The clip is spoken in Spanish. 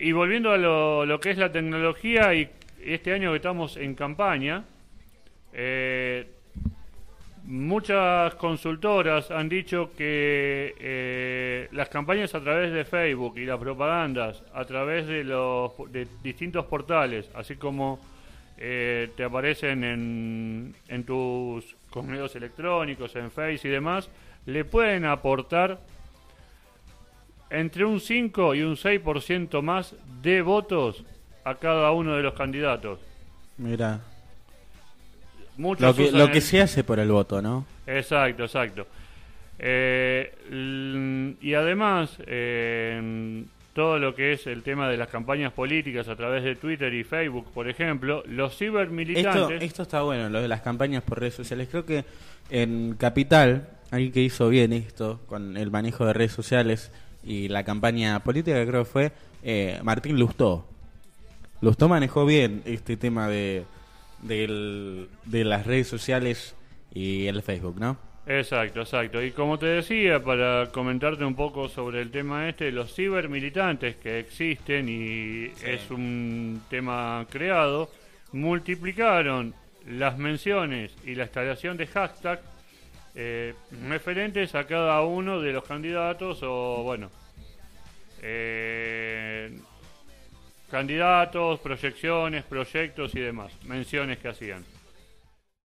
Y volviendo a lo, lo, que es la tecnología, y este año que estamos en campaña, eh, muchas consultoras han dicho que eh, las campañas a través de Facebook y las propagandas a través de los de distintos portales, así como eh, te aparecen en, en tus correos electrónicos, en Face y demás, le pueden aportar entre un 5 y un 6% más de votos a cada uno de los candidatos. Mira. lo que, lo que se hace por el voto, ¿no? Exacto, exacto. Eh, y además, eh, todo lo que es el tema de las campañas políticas a través de Twitter y Facebook, por ejemplo, los cibermilitantes... Esto, esto está bueno, lo de las campañas por redes sociales. Creo que en Capital, alguien que hizo bien esto con el manejo de redes sociales y la campaña política, creo que fue eh, Martín Lustó. Lustó manejó bien este tema de, de las redes sociales y el Facebook, ¿no? Exacto, exacto. Y como te decía, para comentarte un poco sobre el tema este, los cibermilitantes que existen y es un tema creado, multiplicaron las menciones y la instalación de hashtag eh, referentes a cada uno de los candidatos o, bueno, eh, candidatos, proyecciones, proyectos y demás, menciones que hacían.